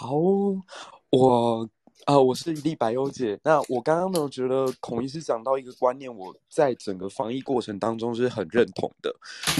好，我啊、我是一粒百忧解。那我刚刚呢，觉得孔医师讲到一个观念，我在整个防疫过程当中是很认同的，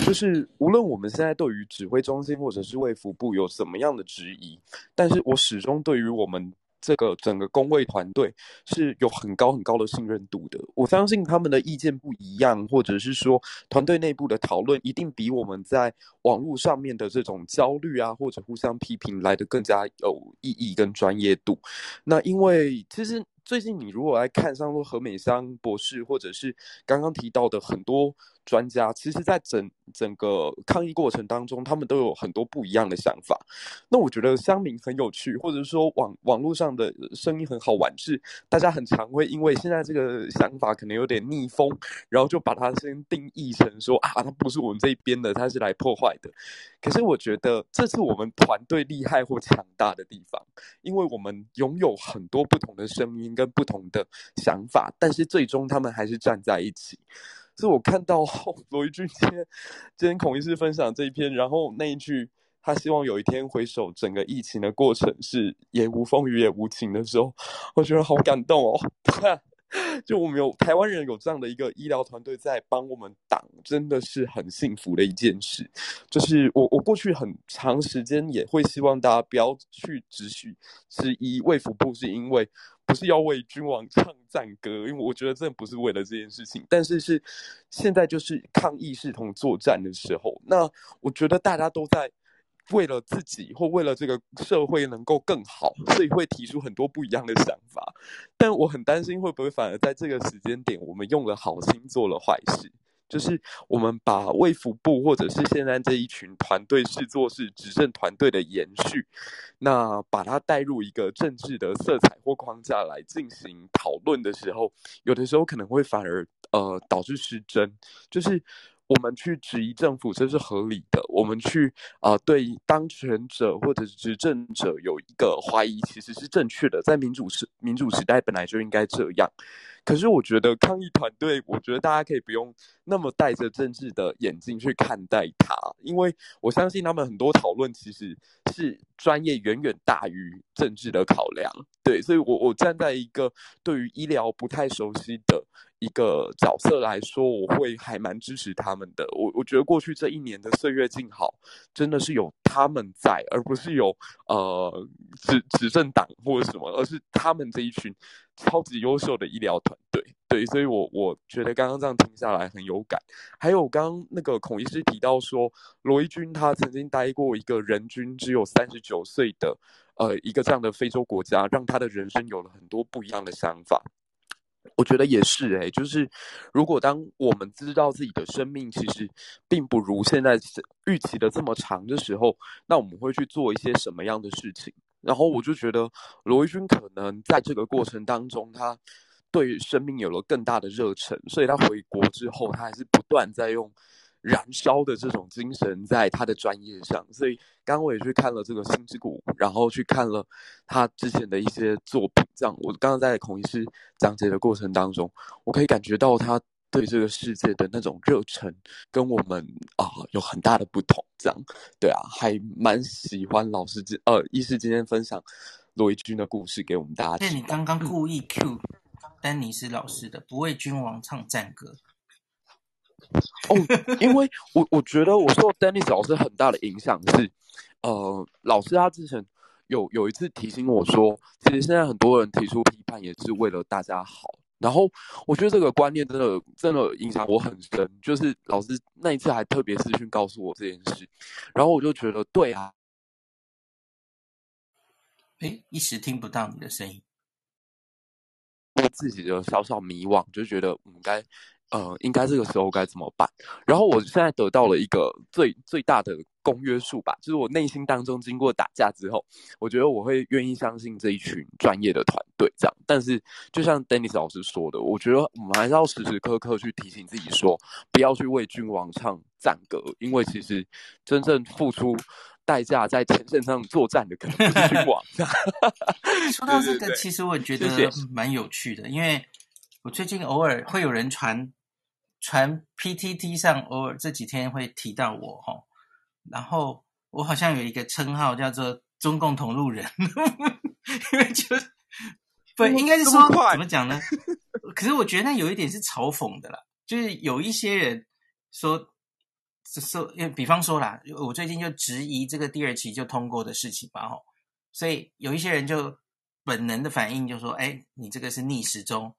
就是无论我们现在对于指挥中心或者是卫福部有什么样的质疑，但是我始终对于我们。这个整个工位团队是有很高很高的信任度的，我相信他们的意见不一样，或者是说团队内部的讨论一定比我们在网络上面的这种焦虑啊，或者互相批评来得更加有意义跟专业度。那因为其实最近你如果来看，像说何美香博士，或者是刚刚提到的很多。专家其实，在整整个抗疫过程当中，他们都有很多不一样的想法。那我觉得乡民很有趣，或者说网网络上的声音很好玩，是大家很常会因为现在这个想法可能有点逆风，然后就把它先定义成说啊，他不是我们这边的，他是来破坏的。可是我觉得这是我们团队厉害或强大的地方，因为我们拥有很多不同的声音跟不同的想法，但是最终他们还是站在一起。是我看到罗一俊今天今天孔医师分享这一篇，然后那一句他希望有一天回首整个疫情的过程是也无风雨也无晴的时候，我觉得好感动哦。就我们有台湾人有这样的一个医疗团队在帮我们挡，真的是很幸福的一件事。就是我我过去很长时间也会希望大家不要去质询质疑卫福部，是因为。不是要为君王唱赞歌，因为我觉得真的不是为了这件事情。但是是现在就是抗疫视同作战的时候，那我觉得大家都在为了自己或为了这个社会能够更好，所以会提出很多不一样的想法。但我很担心会不会反而在这个时间点，我们用了好心做了坏事。就是我们把卫福部或者是现在这一群团队视作是执政团队的延续，那把它带入一个政治的色彩或框架来进行讨论的时候，有的时候可能会反而呃导致失真，就是。我们去质疑政府，这是合理的。我们去啊、呃，对当权者或者是执政者有一个怀疑，其实是正确的。在民主时民主时代，本来就应该这样。可是，我觉得抗疫团队，我觉得大家可以不用那么戴着政治的眼镜去看待它，因为我相信他们很多讨论其实是专业远远大于政治的考量。对，所以我我站在一个对于医疗不太熟悉的。一个角色来说，我会还蛮支持他们的。我我觉得过去这一年的岁月静好，真的是有他们在，而不是有呃执执政党或者什么，而是他们这一群超级优秀的医疗团队。对，所以我我觉得刚刚这样听下来很有感。还有刚刚那个孔医师提到说，罗伊军他曾经待过一个人均只有三十九岁的呃一个这样的非洲国家，让他的人生有了很多不一样的想法。我觉得也是诶，就是如果当我们知道自己的生命其实并不如现在预期的这么长的时候，那我们会去做一些什么样的事情？然后我就觉得罗一钧可能在这个过程当中，他对生命有了更大的热忱，所以他回国之后，他还是不断在用。燃烧的这种精神在他的专业上，所以刚刚我也去看了这个《心之谷》，然后去看了他之前的一些作品。这样，我刚刚在孔医师讲解的过程当中，我可以感觉到他对这个世界的那种热忱，跟我们啊、呃、有很大的不同。这样，对啊，还蛮喜欢老师今呃医师今天分享罗一钧的故事给我们大家。那你刚刚故意 cue 丹尼斯老师的“不为君王唱赞歌”。哦，因为我我觉得我受 Dennis 老师很大的影响是，呃，老师他之前有有一次提醒我说，其实现在很多人提出批判也是为了大家好。然后我觉得这个观念真的真的影响我很深，就是老师那一次还特别私讯告诉我这件事，然后我就觉得对啊，诶，一时听不到你的声音，我自己的小小迷惘，就觉得我们该。呃，应该这个时候该怎么办？然后我现在得到了一个最最大的公约数吧，就是我内心当中经过打架之后，我觉得我会愿意相信这一群专业的团队这样。但是，就像 Dennis 老师说的，我觉得我们还是要时时刻刻去提醒自己说，不要去为君王唱赞歌，因为其实真正付出代价在前线上作战的，可能不是君王。说到这个，其实我觉得蛮有趣的，因为我最近偶尔会有人传。传 PTT 上偶尔这几天会提到我哈，然后我好像有一个称号叫做中共同路人，因为就是 不应该是说怎么讲呢？可是我觉得那有一点是嘲讽的啦，就是有一些人说说，因为比方说啦，我最近就质疑这个第二期就通过的事情嘛，吼，所以有一些人就本能的反应就说：“哎，你这个是逆时钟。”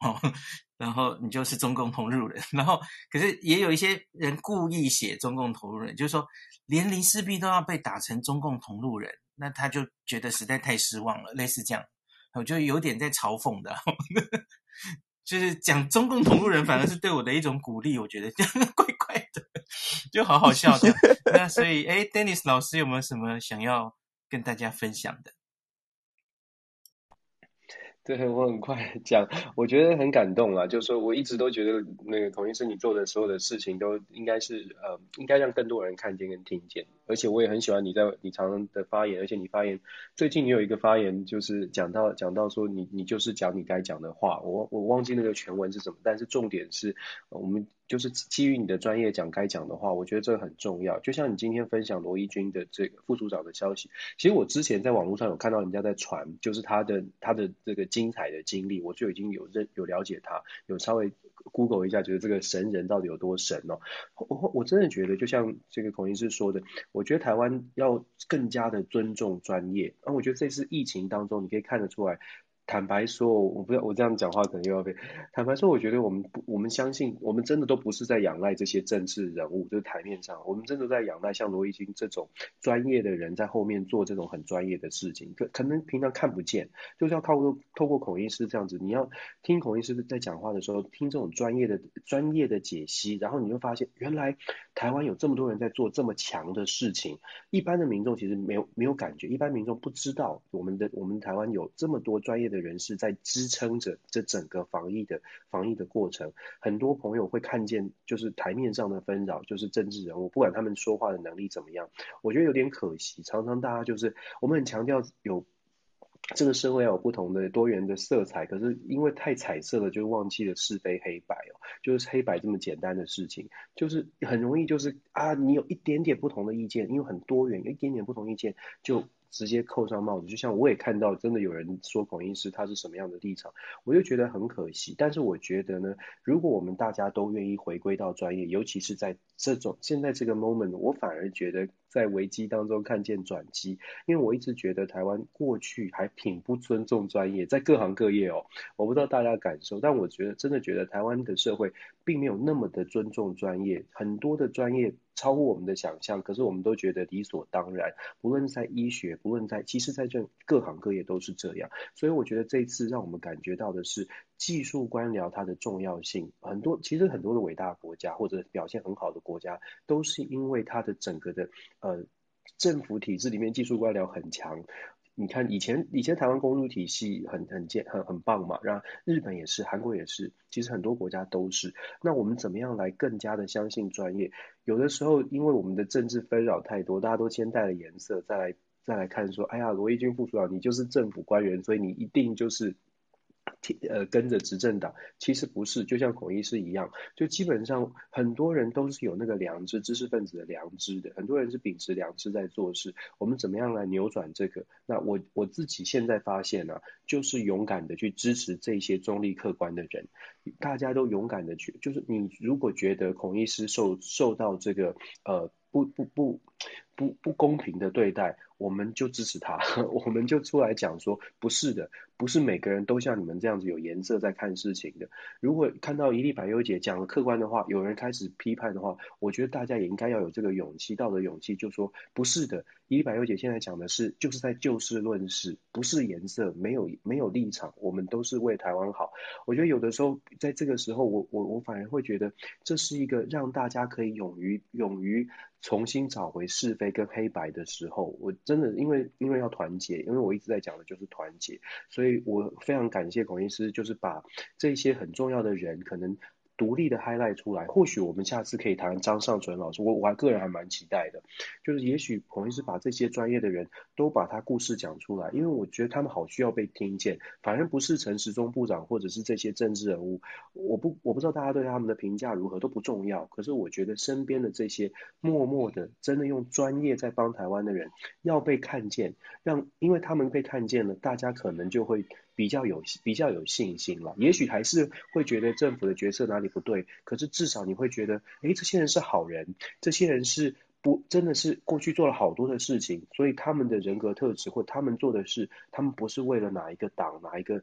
然后你就是中共同路人，然后可是也有一些人故意写中共同路人，就是说连林世璧都要被打成中共同路人，那他就觉得实在太失望了，类似这样，我就有点在嘲讽的，就是讲中共同路人反而是对我的一种鼓励，我觉得这样怪怪的，就好好笑的。那所以，哎，Dennis 老师有没有什么想要跟大家分享的？对，我很快讲，我觉得很感动啊。就是说，我一直都觉得那个孔医师你做的所有的事情都应该是呃，应该让更多人看见跟听见。而且我也很喜欢你在你常常的发言，而且你发言最近你有一个发言就是讲到讲到说你你就是讲你该讲的话。我我忘记那个全文是什么，但是重点是我们。就是基于你的专业讲该讲的话，我觉得这个很重要。就像你今天分享罗一军的这个副组长的消息，其实我之前在网络上有看到人家在传，就是他的他的这个精彩的经历，我就已经有认有了解他，有稍微 Google 一下，觉得这个神人到底有多神哦。我我真的觉得，就像这个孔医师说的，我觉得台湾要更加的尊重专业。那我觉得这次疫情当中，你可以看得出来。坦白说，我不知道我这样讲话可能又要被。坦白说，我觉得我们不，我们相信，我们真的都不是在仰赖这些政治人物，就是台面上，我们真的在仰赖像罗一钧这种专业的人在后面做这种很专业的事情。可可能平常看不见，就是要透过透过孔医师这样子，你要听孔医师在讲话的时候，听这种专业的专业的解析，然后你会发现，原来台湾有这么多人在做这么强的事情，一般的民众其实没有没有感觉，一般民众不知道我们的我们台湾有这么多专业的。人士在支撑着这整个防疫的防疫的过程，很多朋友会看见，就是台面上的纷扰，就是政治人物，不管他们说话的能力怎么样，我觉得有点可惜。常常大家就是我们很强调有这个社会要有不同的多元的色彩，可是因为太彩色了，就忘记了是非黑白哦，就是黑白这么简单的事情，就是很容易就是啊，你有一点点不同的意见，因为很多元，有一点点不同意见就。直接扣上帽子，就像我也看到，真的有人说孔医师他是什么样的立场，我就觉得很可惜。但是我觉得呢，如果我们大家都愿意回归到专业，尤其是在这种现在这个 moment，我反而觉得在危机当中看见转机。因为我一直觉得台湾过去还挺不尊重专业，在各行各业哦，我不知道大家感受，但我觉得真的觉得台湾的社会并没有那么的尊重专业，很多的专业。超乎我们的想象，可是我们都觉得理所当然。不论在医学，不论在，其实在这各行各业都是这样。所以我觉得这次让我们感觉到的是技术官僚它的重要性。很多其实很多的伟大国家或者表现很好的国家，都是因为它的整个的呃政府体制里面技术官僚很强。你看以前以前台湾公路体系很很健很很棒嘛，然后日本也是，韩国也是，其实很多国家都是。那我们怎么样来更加的相信专业？有的时候因为我们的政治纷扰太多，大家都先带了颜色，再来再来看说，哎呀，罗毅军副处长，你就是政府官员，所以你一定就是。呃，跟着执政党，其实不是，就像孔医师一样，就基本上很多人都是有那个良知，知识分子的良知的，很多人是秉持良知在做事。我们怎么样来扭转这个？那我我自己现在发现呢、啊，就是勇敢的去支持这些中立客观的人，大家都勇敢的去，就是你如果觉得孔医师受受到这个呃不不不不不公平的对待。我们就支持他，我们就出来讲说，不是的，不是每个人都像你们这样子有颜色在看事情的。如果看到一历百忧解讲了客观的话，有人开始批判的话，我觉得大家也应该要有这个勇气，道德勇气，就说不是的，一历百忧解现在讲的是，就是在就事论事，不是颜色，没有没有立场，我们都是为台湾好。我觉得有的时候在这个时候，我我我反而会觉得这是一个让大家可以勇于勇于重新找回是非跟黑白的时候，我。真的，因为因为要团结，因为我一直在讲的就是团结，所以我非常感谢孔医师，就是把这些很重要的人，可能独立的 highlight 出来。或许我们下次可以谈张尚淳老师，我我还个人还蛮期待的，就是也许彭医师把这些专业的人都把他故事讲出来，因为我觉得他们好需要被听见。反正不是陈时中部长或者是这些政治人物，我不我不知道大家对他们的评价如何都不重要。可是我觉得身边的这些默默的真的用专业在帮台湾的人要被看见，让因为他们被看见了，大家可能就会。比较有比较有信心了，也许还是会觉得政府的决策哪里不对，可是至少你会觉得，诶，这些人是好人，这些人是不真的是过去做了好多的事情，所以他们的人格特质或他们做的事，他们不是为了哪一个党哪一个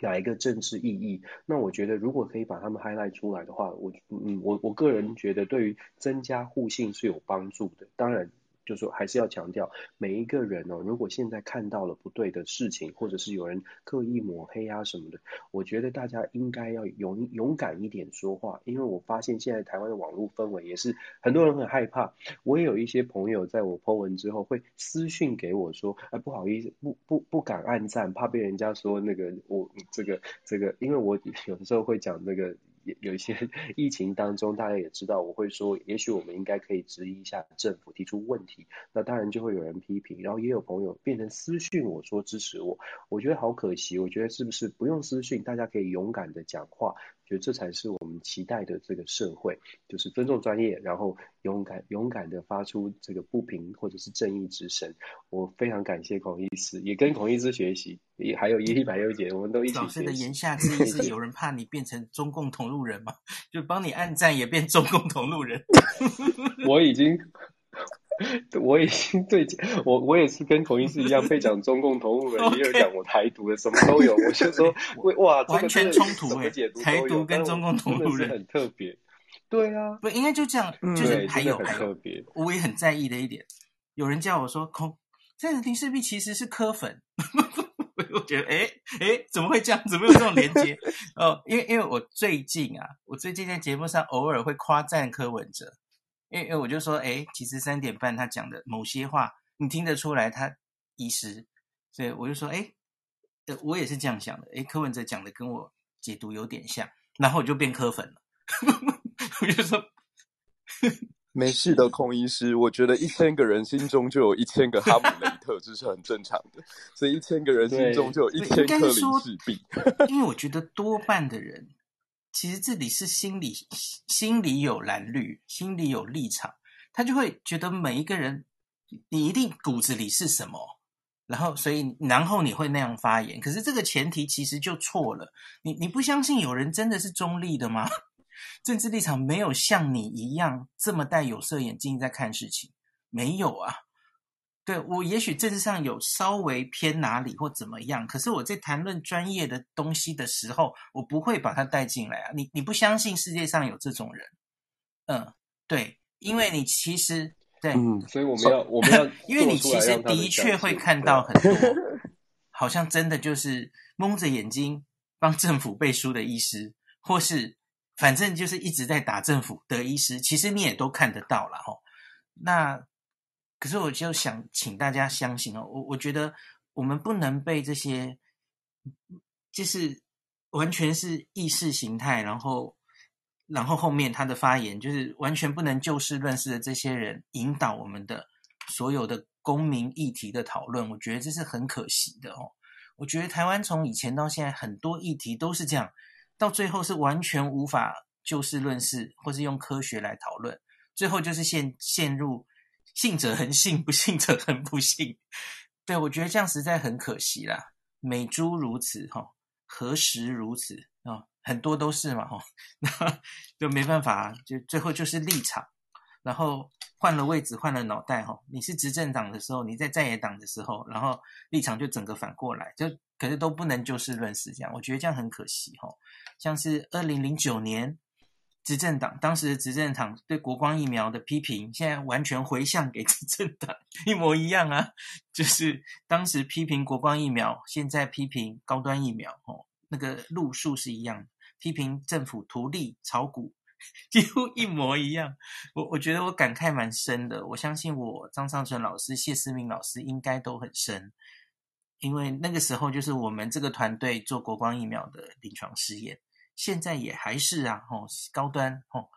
哪一个政治意义。那我觉得如果可以把他们 highlight 出来的话，我嗯我我个人觉得对于增加互信是有帮助的，当然。就说，还是要强调每一个人哦。如果现在看到了不对的事情，或者是有人刻意抹黑啊什么的，我觉得大家应该要勇勇敢一点说话。因为我发现现在台湾的网络氛围也是很多人很害怕。我也有一些朋友在我 po 文之后会私讯给我说：“哎，不好意思，不不不敢按赞，怕被人家说那个我这个这个。”因为我有的时候会讲那个。有一些 疫情当中，大家也知道，我会说，也许我们应该可以质疑一下政府，提出问题。那当然就会有人批评，然后也有朋友变成私讯我说支持我，我觉得好可惜。我觉得是不是不用私讯，大家可以勇敢的讲话。觉得这才是我们期待的这个社会，就是尊重专业，然后勇敢勇敢的发出这个不平或者是正义之声。我非常感谢孔医师，也跟孔医师学习，也还有伊丽白优姐，我们都一起。老师的言下之意是有人怕你变成中共同路人吗？就帮你按赞也变中共同路人？我已经。我已经对我我也是跟孔医师一样被讲中共同路人，也有讲我台独的，什么都有。我就说，哇，完全冲突台独跟中共同路人很特别。对啊，不应该就这样，就是还有很特别。我也很在意的一点，有人叫我说孔，这个林世璧其实是柯粉，我觉得哎哎，怎么会这样？怎么有这种连接？哦，因为因为我最近啊，我最近在节目上偶尔会夸赞柯文哲。因为，因为我就说，哎，其实三点半他讲的某些话，你听得出来他遗失，所以我就说，哎，呃，我也是这样想的，哎，柯文哲讲的跟我解读有点像，然后我就变柯粉了。我就说，没事的，孔医师，我觉得一千个人心中就有一千个哈姆雷特，这是很正常的，所以一千个人心中就有一千颗林氏璧。因为我觉得多半的人。其实这里是心里心里有蓝绿，心里有立场，他就会觉得每一个人，你一定骨子里是什么，然后所以然后你会那样发言。可是这个前提其实就错了，你你不相信有人真的是中立的吗？政治立场没有像你一样这么戴有色眼镜在看事情，没有啊。对，我也许政治上有稍微偏哪里或怎么样，可是我在谈论专业的东西的时候，我不会把它带进来啊。你你不相信世界上有这种人？嗯，对，因为你其实对，嗯，所以我们要我们要，因为你其实的确会看到很多，好像真的就是蒙着眼睛帮政府背书的医师，或是反正就是一直在打政府的医师，其实你也都看得到了哈。那。可是我就想请大家相信哦，我我觉得我们不能被这些，就是完全是意识形态，然后然后后面他的发言就是完全不能就事论事的这些人引导我们的所有的公民议题的讨论，我觉得这是很可惜的哦。我觉得台湾从以前到现在很多议题都是这样，到最后是完全无法就事论事，或是用科学来讨论，最后就是陷陷入。信者恒信，不信者恒不信。对，我觉得这样实在很可惜啦。美猪如此，哈，何时如此啊？很多都是嘛，哈，那就没办法，就最后就是立场，然后换了位置，换了脑袋，哈。你是执政党的时候，你在在野党的时候，然后立场就整个反过来，就可是都不能就事论事这样。我觉得这样很可惜，哈。像是二零零九年。执政党当时执政党对国光疫苗的批评，现在完全回向给 执政党，一模一样啊！就是当时批评国光疫苗，现在批评高端疫苗，哦，那个路数是一样，批评政府图利炒股，几乎一模一样。我我觉得我感慨蛮深的，我相信我张尚淳老师、谢思明老师应该都很深，因为那个时候就是我们这个团队做国光疫苗的临床试验。现在也还是啊，哦，高端哦，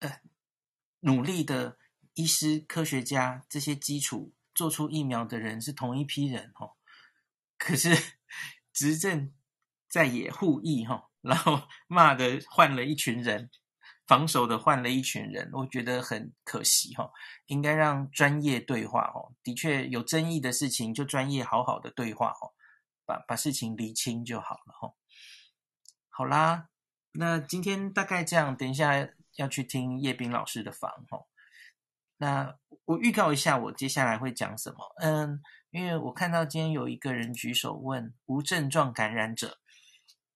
呃，努力的医师、科学家这些基础做出疫苗的人是同一批人哦，可是执政在野护疫哈，然后骂的换了一群人。防守的换了一群人，我觉得很可惜哈，应该让专业对话哦。的确有争议的事情，就专业好好的对话哦，把把事情厘清就好了哈。好啦，那今天大概这样，等一下要去听叶斌老师的房哈。那我预告一下，我接下来会讲什么？嗯，因为我看到今天有一个人举手问无症状感染者，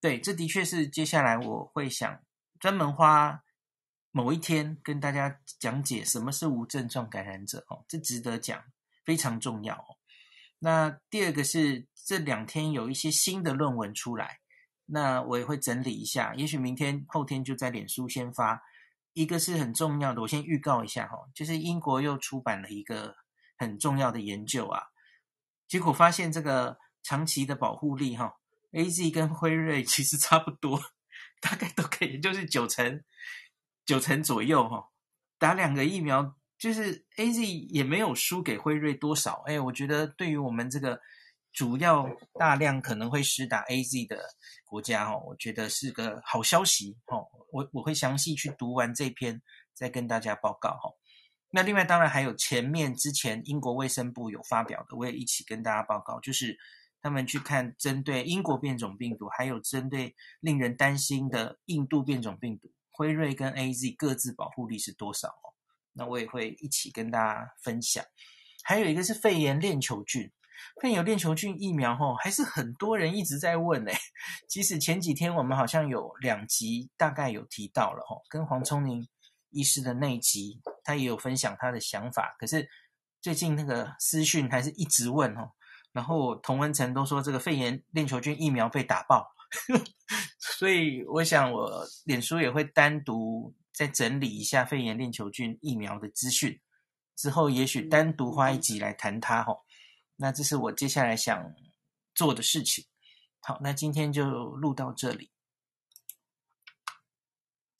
对，这的确是接下来我会想专门花。某一天跟大家讲解什么是无症状感染者哦，这值得讲，非常重要哦。那第二个是这两天有一些新的论文出来，那我也会整理一下，也许明天后天就在脸书先发。一个是很重要的，我先预告一下哈，就是英国又出版了一个很重要的研究啊，结果发现这个长期的保护力哈，AZ 跟辉瑞其实差不多，大概都可以，就是九成。九成左右哈，打两个疫苗，就是 AZ 也没有输给辉瑞多少。哎，我觉得对于我们这个主要大量可能会施打 AZ 的国家哦，我觉得是个好消息哦。我我会详细去读完这篇，再跟大家报告哈。那另外当然还有前面之前英国卫生部有发表的，我也一起跟大家报告，就是他们去看针对英国变种病毒，还有针对令人担心的印度变种病毒。辉瑞跟 AZ 各自保护力是多少哦？那我也会一起跟大家分享。还有一个是肺炎链球菌，肺炎链球菌疫苗吼，还是很多人一直在问诶。即使前几天我们好像有两集大概有提到了吼，跟黄聪明医师的那一集，他也有分享他的想法。可是最近那个私讯还是一直问哦，然后同温层都说这个肺炎链球菌疫苗被打爆。所以，我想我脸书也会单独再整理一下肺炎链球菌疫苗的资讯，之后也许单独花一集来谈它哈。那这是我接下来想做的事情。好，那今天就录到这里。